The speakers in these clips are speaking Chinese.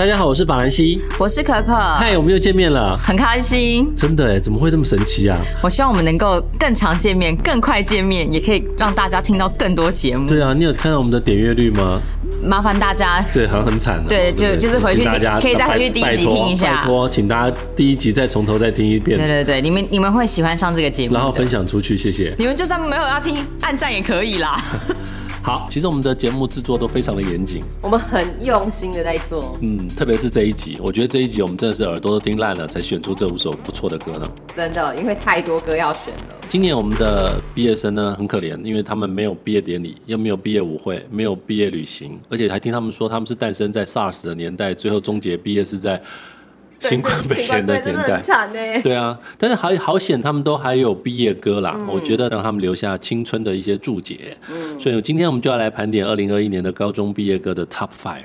大家好，我是法兰西，我是可可，嗨，我们又见面了，很开心。真的哎，怎么会这么神奇啊？我希望我们能够更常见面，更快见面，也可以让大家听到更多节目。对啊，你有看到我们的点阅率吗？麻烦大家，对，好像很惨。对，就就是回去，可以再回去第一集听一下。拜托，请大家第一集再从头再听一遍。对对对，你们你们会喜欢上这个节目，然后分享出去，谢谢。你们就算没有要听，按赞也可以啦。好，其实我们的节目制作都非常的严谨，我们很用心的在做。嗯，特别是这一集，我觉得这一集我们真的是耳朵都听烂了，才选出这五首不错的歌呢。真的，因为太多歌要选了。今年我们的毕业生呢很可怜，因为他们没有毕业典礼，又没有毕业舞会，没有毕业旅行，而且还听他们说他们是诞生在 SARS 的年代，最后终结毕业是在。新冠肺炎的年代。对啊，但是好好险，他们都还有毕业歌啦。我觉得让他们留下青春的一些注解。嗯，所以今天我们就要来盘点二零二一年的高中毕业歌的 Top Five。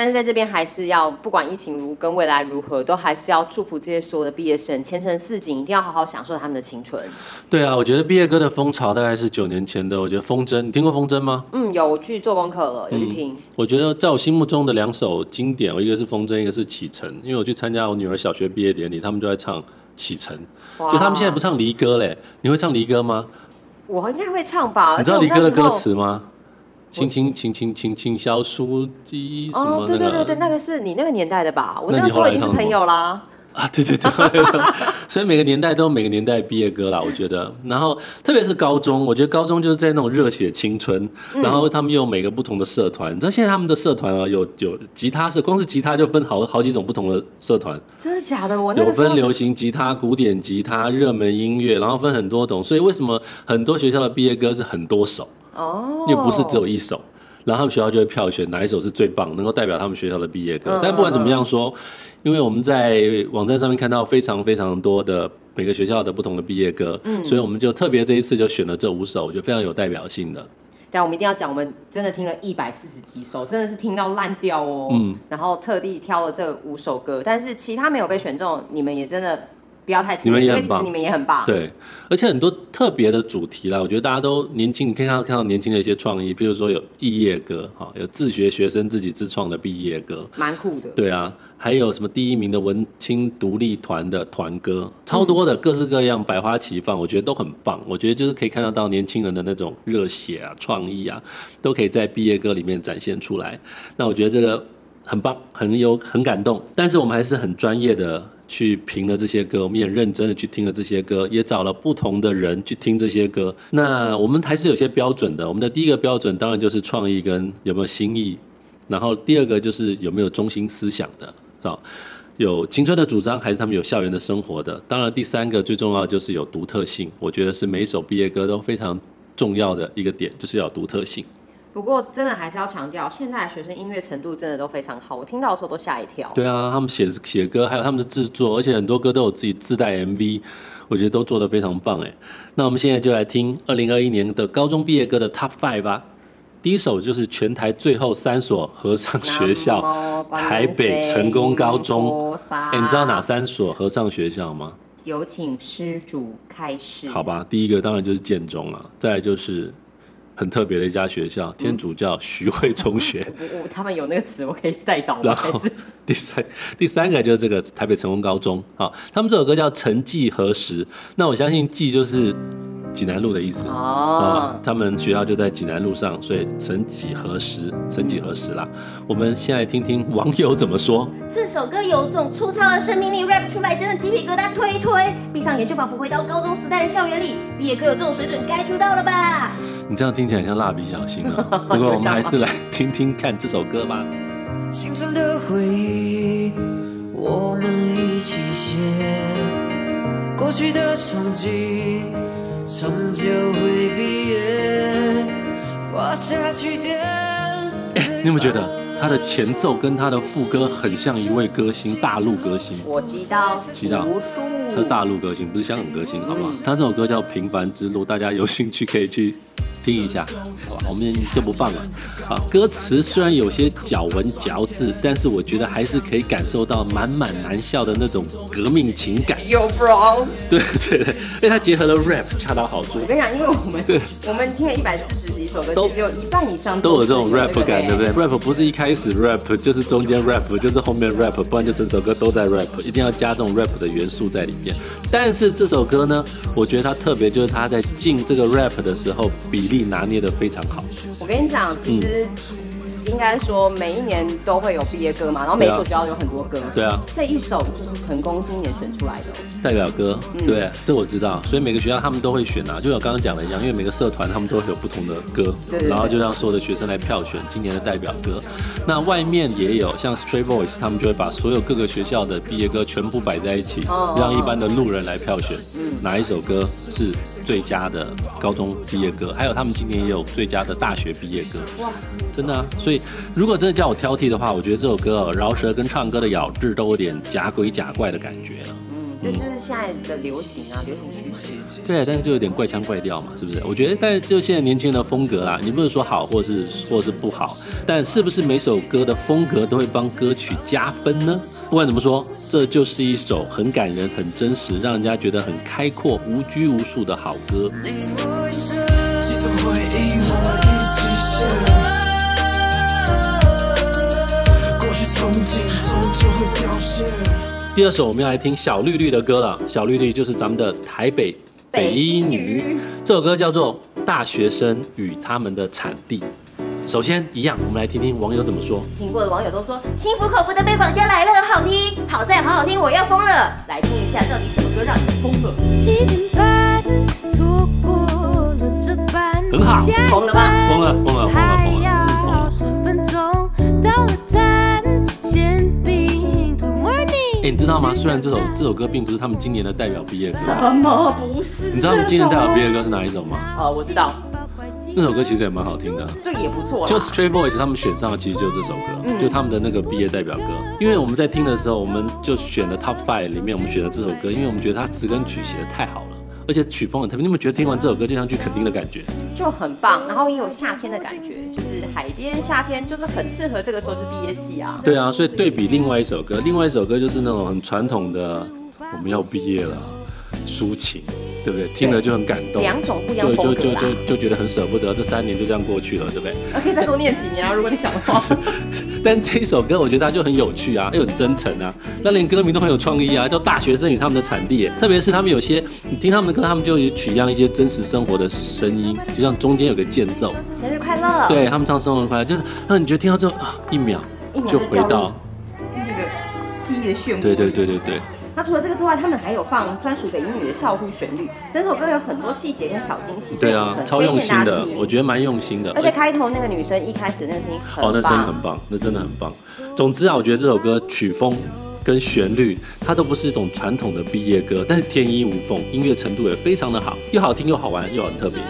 但是在这边还是要，不管疫情如跟未来如何，都还是要祝福这些所有的毕业生前程似锦，一定要好好享受他们的青春。对啊，我觉得毕业歌的风潮大概是九年前的。我觉得风筝，你听过风筝吗？嗯，有，我去做功课了，有去听。我觉得在我心目中的两首经典，一个是风筝，一个是启程。因为我去参加我女儿小学毕业典礼，他们就在唱启程。就他们现在不唱离歌嘞，你会唱离歌吗？我应该会唱吧。你知道离歌的歌词吗？轻轻轻轻轻轻小书记什么？哦，对对对对，那个是你那个年代的吧？我那个时候已经是朋友啦。啊，对对对，所以每个年代都有每个年代毕业歌啦，我觉得。然后特别是高中，我觉得高中就是在那种热血青春，然后他们又有每个不同的社团。你知道现在他们的社团啊，有有吉他社，光是吉他就分好好几种不同的社团。真的假的？我有分流行吉他、古典吉他、热门音乐，然后分很多种。所以为什么很多学校的毕业歌是很多首？哦，又不是只有一首，然后他们学校就会票选哪一首是最棒，能够代表他们学校的毕业歌。但不管怎么样说，因为我们在网站上面看到非常非常多的每个学校的不同的毕业歌，所以我们就特别这一次就选了这五首，我觉得非常有代表性的。但我们一定要讲，我们真的听了一百四十几首，真的是听到烂掉哦。嗯，然后特地挑了这五首歌，但是其他没有被选中，你们也真的。不要太气馁，因为其实你们也很棒。对，而且很多特别的主题啦，我觉得大家都年轻，你可以看到看到年轻的一些创意，比如说有毕业歌，哈，有自学学生自己自创的毕业歌，蛮酷的。对啊，还有什么第一名的文青独立团的团歌，超多的，各式各样，百花齐放，我觉得都很棒。我觉得就是可以看得到年轻人的那种热血啊、创意啊，都可以在毕业歌里面展现出来。那我觉得这个很棒，很有很感动。但是我们还是很专业的。去评了这些歌，我们也认真的去听了这些歌，也找了不同的人去听这些歌。那我们还是有些标准的。我们的第一个标准当然就是创意跟有没有新意，然后第二个就是有没有中心思想的，是吧？有青春的主张，还是他们有校园的生活的？当然，第三个最重要就是有独特性。我觉得是每一首毕业歌都非常重要的一个点，就是要独特性。不过，真的还是要强调，现在的学生音乐程度真的都非常好，我听到的时候都吓一跳。对啊，他们写写歌，还有他们的制作，而且很多歌都有自己自带 MV，我觉得都做得非常棒哎。那我们现在就来听二零二一年的高中毕业歌的 Top Five 吧。第一首就是全台最后三所合唱学校，台北成功高中。哎，你知道哪三所合唱学校吗？有请施主开始。好吧，第一个当然就是建中了，再来就是。很特别的一家学校，天主教徐汇中学。他们有那个词，我可以带到。然后第三第三个就是这个台北成功高中，好，他们这首歌叫《沉寂何时》。那我相信“寂”就是济南路的意思哦。他们学校就在济南路上，所以“成几何时”成几何时啦。我们先来听听网友怎么说。这首歌有种粗糙的生命力，rap 出来真的鸡皮疙瘩，推推。闭上眼就仿佛回到高中时代的校园里。毕业歌有这种水准，该出道了吧？你这样听起来像蜡笔小新啊！不过我们还是来听听看这首歌吧。心酸的回忆，我们一起写。过去的终究会毕业。画下句点。你有没有觉得他的前奏跟他的副歌很像一位歌星，大陆歌星？我知道，知道，他是大陆歌星，不是香港歌星，好不好？他这首歌叫《平凡之路》，大家有兴趣可以去。听一下，好吧，我们就不放了。好，歌词虽然有些咬文嚼字，但是我觉得还是可以感受到满满男校的那种革命情感。有 bro？对对对，因为它结合了 rap，恰到好处。我跟你讲，因为我们对，我们听了一百四十几首歌，都只有一半以上都有这种 rap 感，对不对？rap 不是一开开始 rap，就是中间 rap，就是后面 rap，不然就整首歌都在 rap，一定要加这种 rap 的元素在里面。但是这首歌呢，我觉得它特别就是它在进这个 rap 的时候，比例拿捏的非常好。我跟你讲，其实。应该说每一年都会有毕业歌嘛，然后每一所学校有很多歌。对啊，这一首就是成功今年选出来的代表歌。对，这我知道，所以每个学校他们都会选啊，就像刚刚讲的一样，因为每个社团他们都会有不同的歌，然后就让所有的学生来票选今年的代表歌。那外面也有像 Stray Boys，他们就会把所有各个学校的毕业歌全部摆在一起，让一般的路人来票选哪一首歌是最佳的高中毕业歌，还有他们今年也有最佳的大学毕业歌。哇，真的啊，所以。如果真的叫我挑剔的话，我觉得这首歌饶舌跟唱歌的咬字都有点假鬼假怪的感觉了。嗯，这就是现在的流行啊，流行趋势。对，但是就有点怪腔怪调嘛，是不是？我觉得，但是就现在年轻人的风格啦，你不能说好或是或是不好，但是不是每首歌的风格都会帮歌曲加分呢？不管怎么说，这就是一首很感人、很真实，让人家觉得很开阔、无拘无束的好歌。第二首我们要来听小绿绿的歌了，小绿绿就是咱们的台北北一女，这首歌叫做《大学生与他们的产地》。首先一样，我们来听听网友怎么说。听过的网友都说心服口服的被绑架来了，好听，好在好好听，我要疯了。来听一下，到底什么歌让你疯了？很好，疯了吧？疯了，疯了，疯了，你知道吗？虽然这首这首歌并不是他们今年的代表毕业歌，什么不是？你知道他们今年代表毕业歌是哪一首吗？哦，我知道，那首歌其实也蛮好听的，这也不错。就 Stray Boys 他们选上的其实就是这首歌，就他们的那个毕业代表歌。因为我们在听的时候，我们就选了 Top Five 里面，我们选了这首歌，因为我们觉得它词跟曲写的太好了。而且曲风很特别，你有没有觉得听完这首歌就像去垦丁的感觉，就很棒，然后也有夏天的感觉，就是海边夏天，就是很适合这个时候就毕业季啊。对啊，所以对比另外一首歌，另外一首歌就是那种很传统的，我们要毕业了，抒情。对不对？听了就很感动。两种不一样风格就就就就觉得很舍不得，这三年就这样过去了，对不对？可以再多念几年啊，如果你想的话。但这一首歌，我觉得它就很有趣啊，又很真诚啊，那连歌名都很有创意啊，叫《大学生与他们的产地》。特别是他们有些，你听他们的歌，他们就有取样一些真实生活的声音，就像中间有个间奏。生日快乐！对他们唱生日快乐，就是让你觉得听到之后啊，一秒就回到那个记忆的漩涡。对对对对对。那除了这个之外，他们还有放专属给英语的校呼旋律，整首歌有很多细节跟小惊喜，对啊，超用心的，我觉得蛮用心的。而且开头那个女生一开始那个声音，哦，那声音很棒，那真的很棒。总之啊，我觉得这首歌曲风跟旋律，它都不是一种传统的毕业歌，但是天衣无缝，音乐程度也非常的好，又好听又好玩又很特别。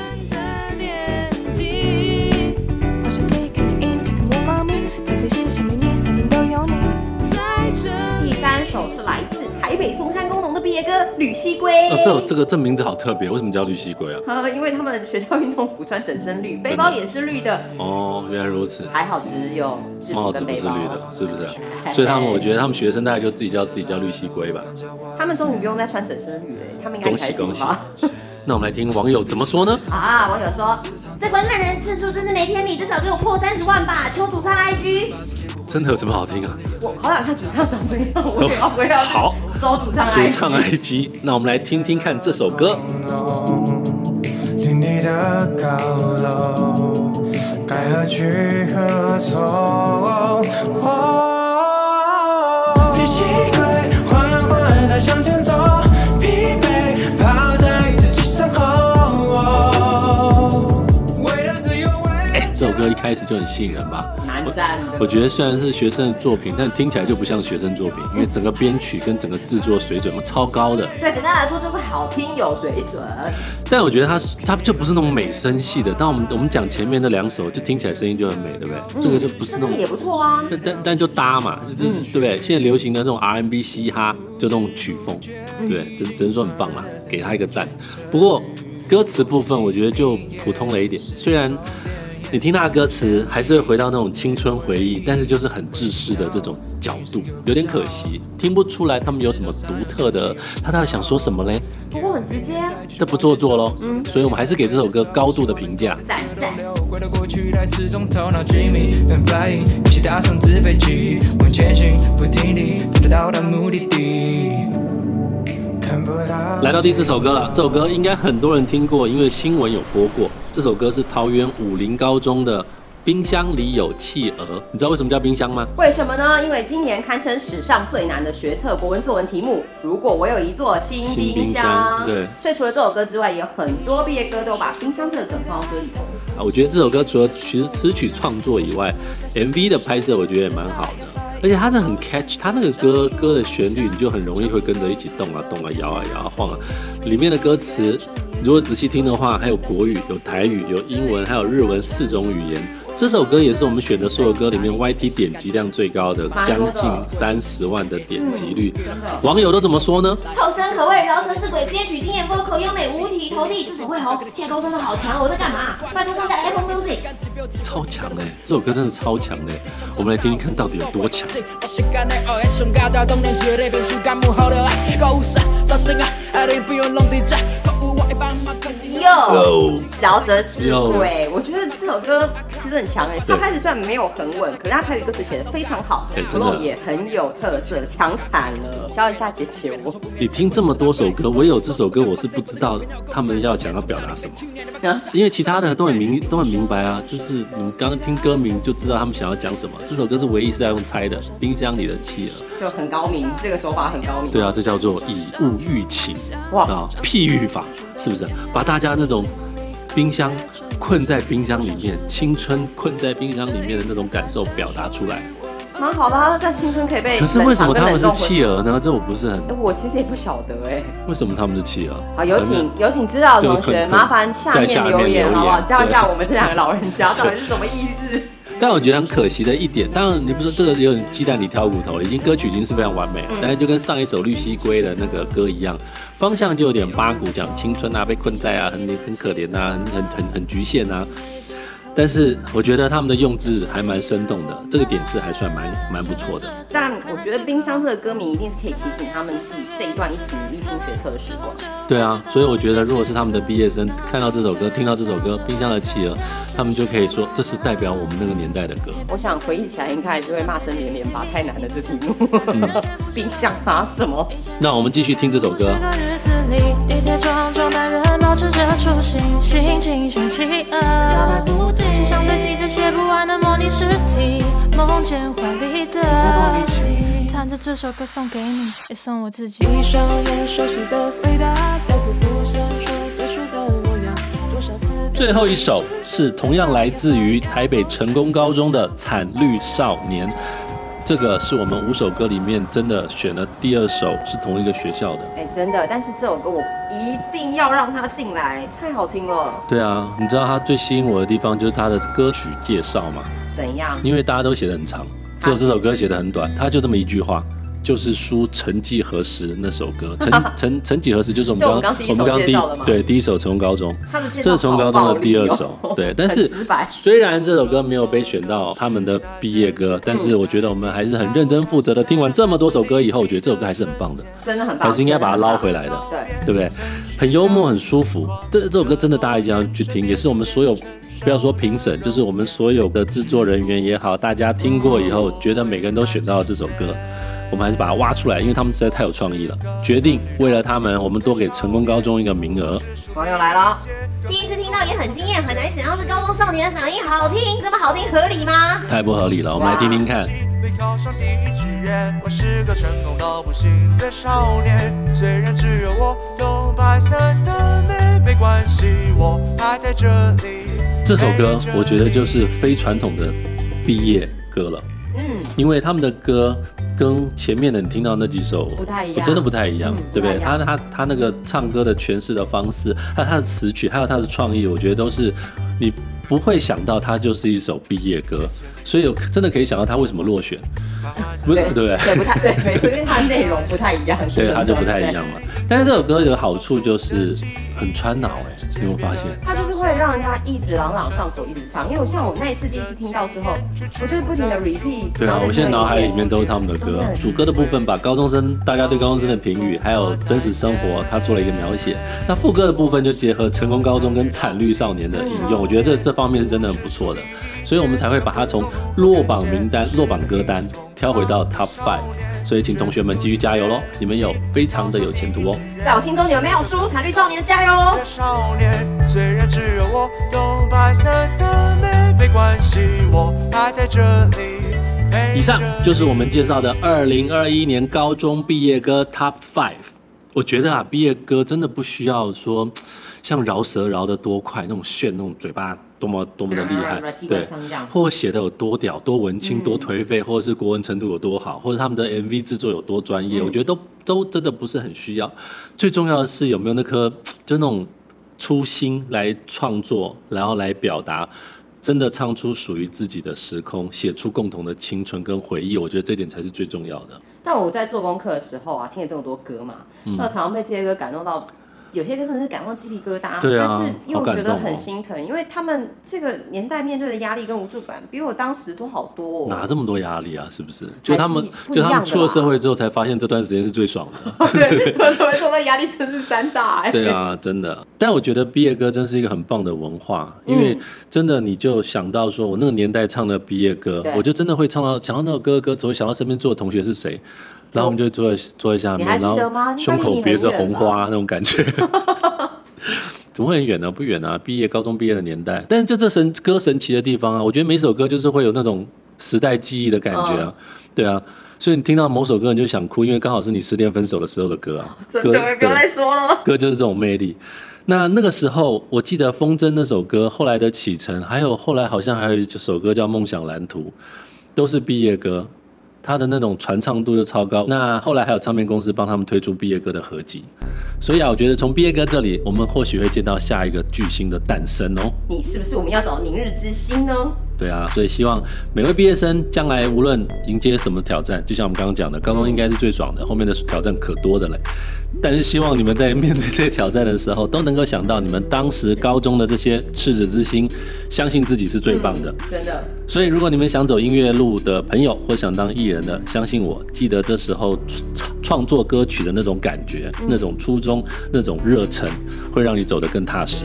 北松山工农的毕业歌《绿西龟》。这这个这名字好特别，为什么叫绿西龟啊？呃，因为他们学校运动服穿整身绿，背包也是绿的。哦，原来如此。还好只有帽子不是绿的，是不是？所以他们，我觉得他们学生大概就自己叫自己叫绿西龟吧。他们终于不用再穿整身绿了，他们应该恭喜恭喜。那我们来听网友怎么说呢？啊，网友说：“这观看人次数真是没天理，至少给我破三十万吧！”求主唱 IG。真的有什么好听啊？我好想看主唱长怎样，我要不要好搜主唱 IG？主唱 IG，那我们来听听看这首歌。歌一开始就很吸引人吧？蛮赞的。我觉得虽然是学生的作品，但听起来就不像学生作品，因为整个编曲跟整个制作水准超高的。对，简单来说就是好听有水准。但我觉得他他就不是那种美声系的。但我们我们讲前面那两首，就听起来声音就很美，对不对？这个就不是那种也不错啊。但但但就搭嘛，就是对不对？现在流行的这种 R&B 嘻哈，就这种曲风，对，只只能说很棒啦，给他一个赞。不过歌词部分，我觉得就普通了一点，虽然。你听他的歌词，还是会回到那种青春回忆，但是就是很制式的这种角度，有点可惜，听不出来他们有什么独特的。他到底想说什么嘞？不过很直接啊，这不做作喽。嗯，所以我们还是给这首歌高度的评价。赞赞。来到第四首歌了，这首歌应该很多人听过，因为新闻有播过。这首歌是桃园武林高中的。冰箱里有企鹅，你知道为什么叫冰箱吗？为什么呢？因为今年堪称史上最难的学测国文作文题目。如果我有一座新冰箱，对。所以除了这首歌之外，也有很多毕业歌都把冰箱这个梗放到歌里头。啊，我觉得这首歌除了其实词曲创作以外，MV 的拍摄我觉得也蛮好的，而且它是很 catch，它那个歌歌的旋律你就很容易会跟着一起动啊动啊摇啊摇啊晃啊。里面的歌词如果仔细听的话，还有国语、有台语、有英文，还有日文四种语言。这首歌也是我们选的所有歌里面 YT 点击量最高的，将近三十万的点击率。网友都怎么说呢？饶舌是鬼，编曲经验丰口优美，五体投地，这首会红，架构真的好强，我在干嘛？拜托上架 Apple Music。超强哎，这首歌真的超强的，我们来听听看到底有多强。哟，饶舌是鬼，我觉得这首歌其实很强哎。他开始虽然没有很稳，可是他台语歌词写的非常好，flow 也很有特色，强惨了。教一下姐姐我。你听这么多首歌，唯有这首歌我是不知道他们要想要表达什么，因为其他的都很明都很明白啊，就是你们刚刚听歌名就知道他们想要讲什么。这首歌是唯一是在用猜的，冰箱里的企鹅就很高明，这个手法很高明。对啊，这叫做以物喻情，哇啊，譬喻法是不是？把大家那种冰箱困在冰箱里面，青春困在冰箱里面的那种感受表达出来，蛮好的。他在青春可以被可是为什么他们是企鹅呢？这我不是很……我其实也不晓得哎，为什么他们是企鹅？好，有请有请知道的同学，麻烦下面留言好不好？教一下我们这两个老人家到底是什么意思。但我觉得很可惜的一点，当然你不说这个有点鸡蛋里挑骨头，已经歌曲已经是非常完美了，但是就跟上一首《绿溪龟》的那个歌一样，方向就有点八股，讲青春啊，被困在啊，很很可怜啊，很很很局限啊。但是我觉得他们的用字还蛮生动的，这个点是还算蛮蛮不错的。但我觉得冰箱这个歌名一定是可以提醒他们自己这一段一起努力拼学测的时光。对啊，所以我觉得如果是他们的毕业生看到这首歌，听到这首歌《冰箱的企鹅》，他们就可以说这是代表我们那个年代的歌。我想回忆起来，应该还是会骂声连连吧，太难了这题目。冰箱啊什么？那我们继续听这首歌。就像堆积着写不完的模拟试题，梦见华丽的着这首歌送给你，也送我自己。一双眼，熟悉的回答，再度浮现出最初的模样。多少次？最后一首是同样来自于台北成功高中的《惨绿少年》。这个是我们五首歌里面真的选了第二首，是同一个学校的。哎，真的，但是这首歌我一定要让他进来，太好听了。对啊，你知道他最吸引我的地方就是他的歌曲介绍嘛？怎样？因为大家都写的很长，只有这首歌写的很短，他就这么一句话。就是书曾几何时那首歌，曾曾曾几何时就是我们刚我们刚第对第一首成功高中，这是成功高中的第二首，对，但是虽然这首歌没有被选到他们的毕业歌，但是我觉得我们还是很认真负责的。听完这么多首歌以后，我觉得这首歌还是很棒的，真的很棒，还是应该把它捞回来的，对对不对？很幽默，很舒服。这这首歌真的大家一定要去听，也是我们所有不要说评审，就是我们所有的制作人员也好，大家听过以后，觉得每个人都选到了这首歌。我们还是把它挖出来，因为他们实在太有创意了。决定为了他们，我们多给成功高中一个名额。网友来了，第一次听到也很惊艳，很难想象是高中少年的嗓音好听，这么好听合理吗？太不合理了，我们来听听看。这首歌我觉得就是非传统的毕业歌了，嗯，因为他们的歌。跟前面的你听到那几首不太一样，真的不太一样，对不对？他他他那个唱歌的诠释的方式，还有他的词曲，还有他的创意，我觉得都是你不会想到，他就是一首毕业歌。所以有真的可以想到他为什么落选，不对对对，不太对，没错，因为它内容不太一样，所以它就不太一样嘛。但是这首歌有好处就是很穿脑哎，有没有发现？它就是会让人家一直朗朗上口，一直唱。因为我像我那一次第一次听到之后，我就不停的 repeat。对啊，我现在脑海里面都是他们的歌。主歌的部分把高中生大家对高中生的评语，还有真实生活，他做了一个描写。那副歌的部分就结合成功高中跟惨绿少年的引用，我觉得这这方面是真的很不错的。所以我们才会把它从落榜名单、落榜歌单挑回到 Top Five。所以请同学们继续加油喽！你们有非常的有前途哦。在我心中，你们没有输，残绿少年加油哦！以上就是我们介绍的二零二一年高中毕业歌 Top Five。我觉得啊，毕业歌真的不需要说像饶舌饶的多快，那种炫，那种嘴巴。多么多么的厉害，对，或写的有多屌、多文青、多颓废，或者是国文程度有多好，或者他们的 MV 制作有多专业，我觉得都都真的不是很需要。最重要的是有没有那颗 就那种初心来创作，然后来表达，真的唱出属于自己的时空，写出共同的青春跟回忆。我觉得这点才是最重要的。但我在做功课的时候啊，听了这么多歌嘛，那常常被这些歌感动到。有些歌真的是感动鸡皮疙瘩，但是又觉得很心疼，因为他们这个年代面对的压力跟无助感，比我当时多好多。哪这么多压力啊？是不是？就他们，就他们出了社会之后，才发现这段时间是最爽的。对，出了社会之后，那压力真是山大。对啊，真的。但我觉得毕业歌真是一个很棒的文化，因为真的你就想到说我那个年代唱的毕业歌，我就真的会唱到想到那首歌歌，词会想到身边坐的同学是谁。然后我们就坐在坐在下面，然后胸口别着红花那种感觉，怎么会很远呢？不远啊，毕业高中毕业的年代。但是就这神歌神奇的地方啊，我觉得每首歌就是会有那种时代记忆的感觉啊，对啊，所以你听到某首歌你就想哭，因为刚好是你失恋分手的时候的歌啊。真的，不要再说了。歌就是这种魅力。那那个时候，我记得《风筝》那首歌，后来的启程，还有后来好像还有一首歌叫《梦想蓝图》，都是毕业歌。他的那种传唱度又超高，那后来还有唱片公司帮他们推出毕业歌的合集，所以啊，我觉得从毕业歌这里，我们或许会见到下一个巨星的诞生哦。你是不是我们要找明日之星呢？对啊，所以希望每位毕业生将来无论迎接什么挑战，就像我们刚刚讲的，高中应该是最爽的，后面的挑战可多的嘞。但是希望你们在面对这些挑战的时候，都能够想到你们当时高中的这些赤子之心，相信自己是最棒的。真的。所以如果你们想走音乐路的朋友，或想当艺人的，相信我，记得这时候创创作歌曲的那种感觉、那种初衷、那种热忱，会让你走得更踏实。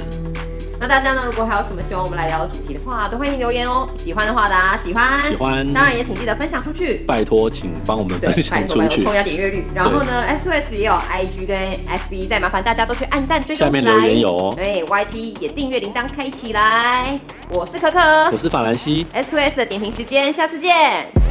那大家呢？如果还有什么希望我们来聊的主题的话，都欢迎留言哦。喜欢的话，大家喜欢，喜欢，当然也请记得分享出去。拜托，请帮我们分享出去，冲压点阅率。然后呢，S O S 也有 I G 跟 F B，再麻烦大家都去按赞追踪起来。下面留言有哦。对，Y T 也订阅铃铛开起来。我是可可，我是法兰西。S O S 的点评时间，下次见。